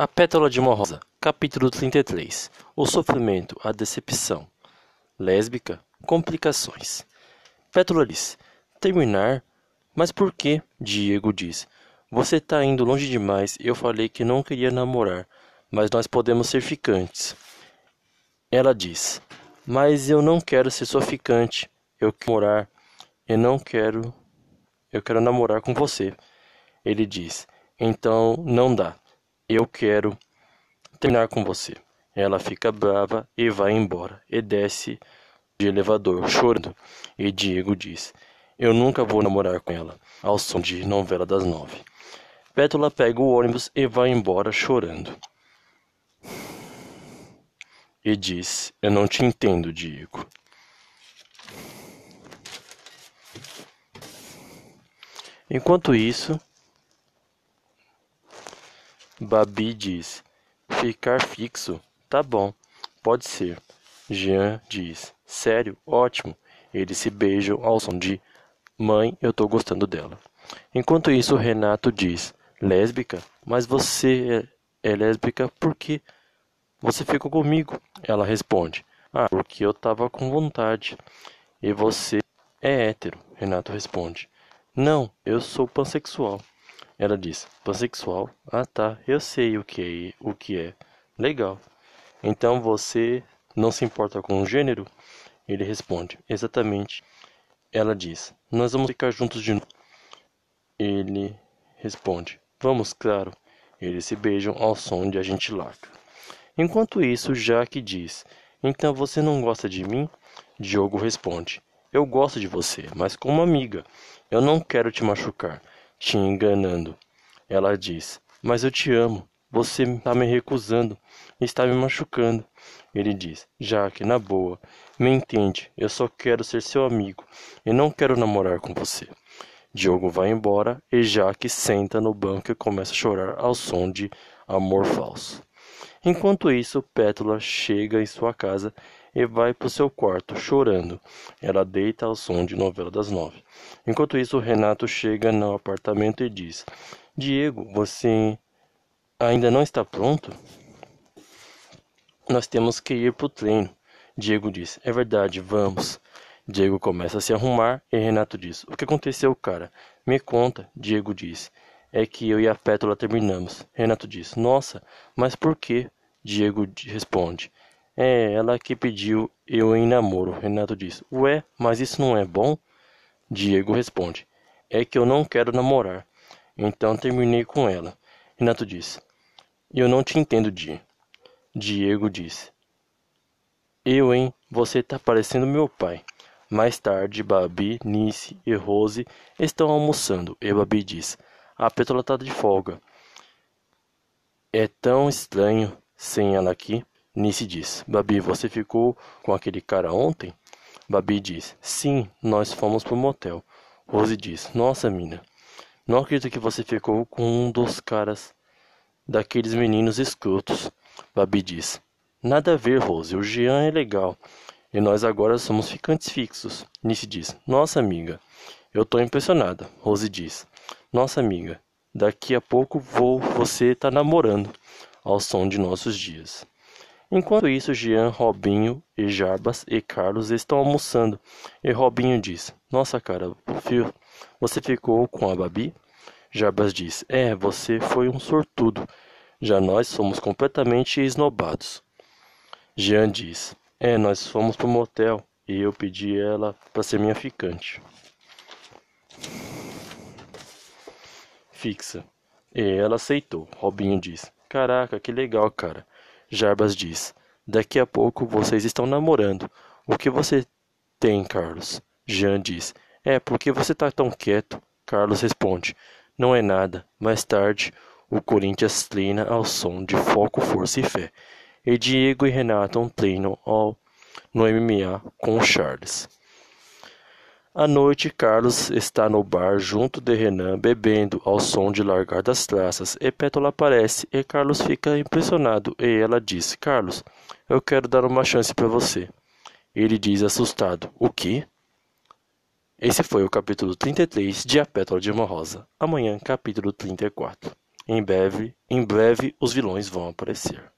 A Pétala de uma Rosa, capítulo 33 O sofrimento, a decepção. Lésbica, complicações. Pétala diz: Terminar? Mas por quê? Diego diz: Você tá indo longe demais. Eu falei que não queria namorar, mas nós podemos ser ficantes. Ela diz: Mas eu não quero ser sua ficante. Eu quero morar. Eu não quero. Eu quero namorar com você. Ele diz: Então não dá. Eu quero terminar com você. Ela fica brava e vai embora e desce de elevador chorando. E Diego diz: Eu nunca vou namorar com ela, ao som de novela das nove. Pétula pega o ônibus e vai embora chorando. E diz: Eu não te entendo, Diego. Enquanto isso, Babi diz: Ficar fixo? Tá bom, pode ser. Jean diz: Sério? Ótimo. Eles se beijam ao som de Mãe, eu tô gostando dela. Enquanto isso, Renato diz: Lésbica? Mas você é, é lésbica por quê? Você ficou comigo? Ela responde: Ah, porque eu tava com vontade. E você é hétero? Renato responde: Não, eu sou pansexual. Ela diz: Pansexual? Ah tá, eu sei o que é, o que é. Legal. Então você não se importa com o gênero? Ele responde: Exatamente. Ela diz: Nós vamos ficar juntos de novo. Ele responde: Vamos, claro. Eles se beijam ao som de a gente larga. Enquanto isso, Jaque diz: Então você não gosta de mim? Diogo responde: Eu gosto de você, mas como amiga. Eu não quero te machucar te enganando. Ela diz: Mas eu te amo. Você está me recusando, está me machucando. Ele diz: Jaque, na boa, me entende. Eu só quero ser seu amigo e não quero namorar com você. Diogo vai embora e Jaque senta no banco e começa a chorar ao som de Amor Falso. Enquanto isso, Pétula chega em sua casa e vai para o seu quarto, chorando. Ela deita ao som de novela das nove. Enquanto isso, Renato chega no apartamento e diz: Diego, você ainda não está pronto? Nós temos que ir para o treino. Diego diz: É verdade, vamos. Diego começa a se arrumar e Renato diz: O que aconteceu, cara? Me conta. Diego diz: É que eu e a Pétula terminamos. Renato diz: Nossa, mas por quê? Diego responde: é, ela que pediu eu em namoro. Renato diz: Ué, mas isso não é bom? Diego responde: É que eu não quero namorar. Então terminei com ela. Renato diz: Eu não te entendo, Di. Diego diz: Eu, hein? Você tá parecendo meu pai. Mais tarde, Babi, Nice e Rose estão almoçando e Babi diz: A Pétala tá de folga. É tão estranho sem ela aqui. Nice diz: Babi, você ficou com aquele cara ontem? Babi diz: Sim, nós fomos pro motel. Rose diz: Nossa, mina, não acredito que você ficou com um dos caras daqueles meninos escrotos. Babi diz: Nada a ver, Rose, o Jean é legal. E nós agora somos ficantes fixos. Nice diz: Nossa, amiga, eu tô impressionada. Rose diz: Nossa, amiga, daqui a pouco vou, você tá namorando ao som de nossos dias. Enquanto isso, Jean, Robinho e Jarbas e Carlos estão almoçando. E Robinho diz: Nossa, cara, filho, você ficou com a Babi? Jarbas diz: É, você foi um sortudo. Já nós somos completamente esnobados. Jean diz: É, nós fomos pro motel e eu pedi ela para ser minha ficante. Fixa. E ela aceitou. Robinho diz: Caraca, que legal, cara. Jarbas diz: Daqui a pouco vocês estão namorando. O que você tem, Carlos? Jean diz: É, porque você está tão quieto? Carlos responde: Não é nada. Mais tarde, o Corinthians treina ao som de foco, força e fé. E Diego e Renato treinam ao, no MMA com o Charles. À noite, Carlos está no bar junto de Renan, bebendo ao som de largar das traças. E Pétala aparece e Carlos fica impressionado. E ela diz: Carlos, eu quero dar uma chance para você. Ele diz assustado: O quê? Esse foi o capítulo 33 de A Pétala de uma Rosa. Amanhã, capítulo 34. Em breve, em breve os vilões vão aparecer.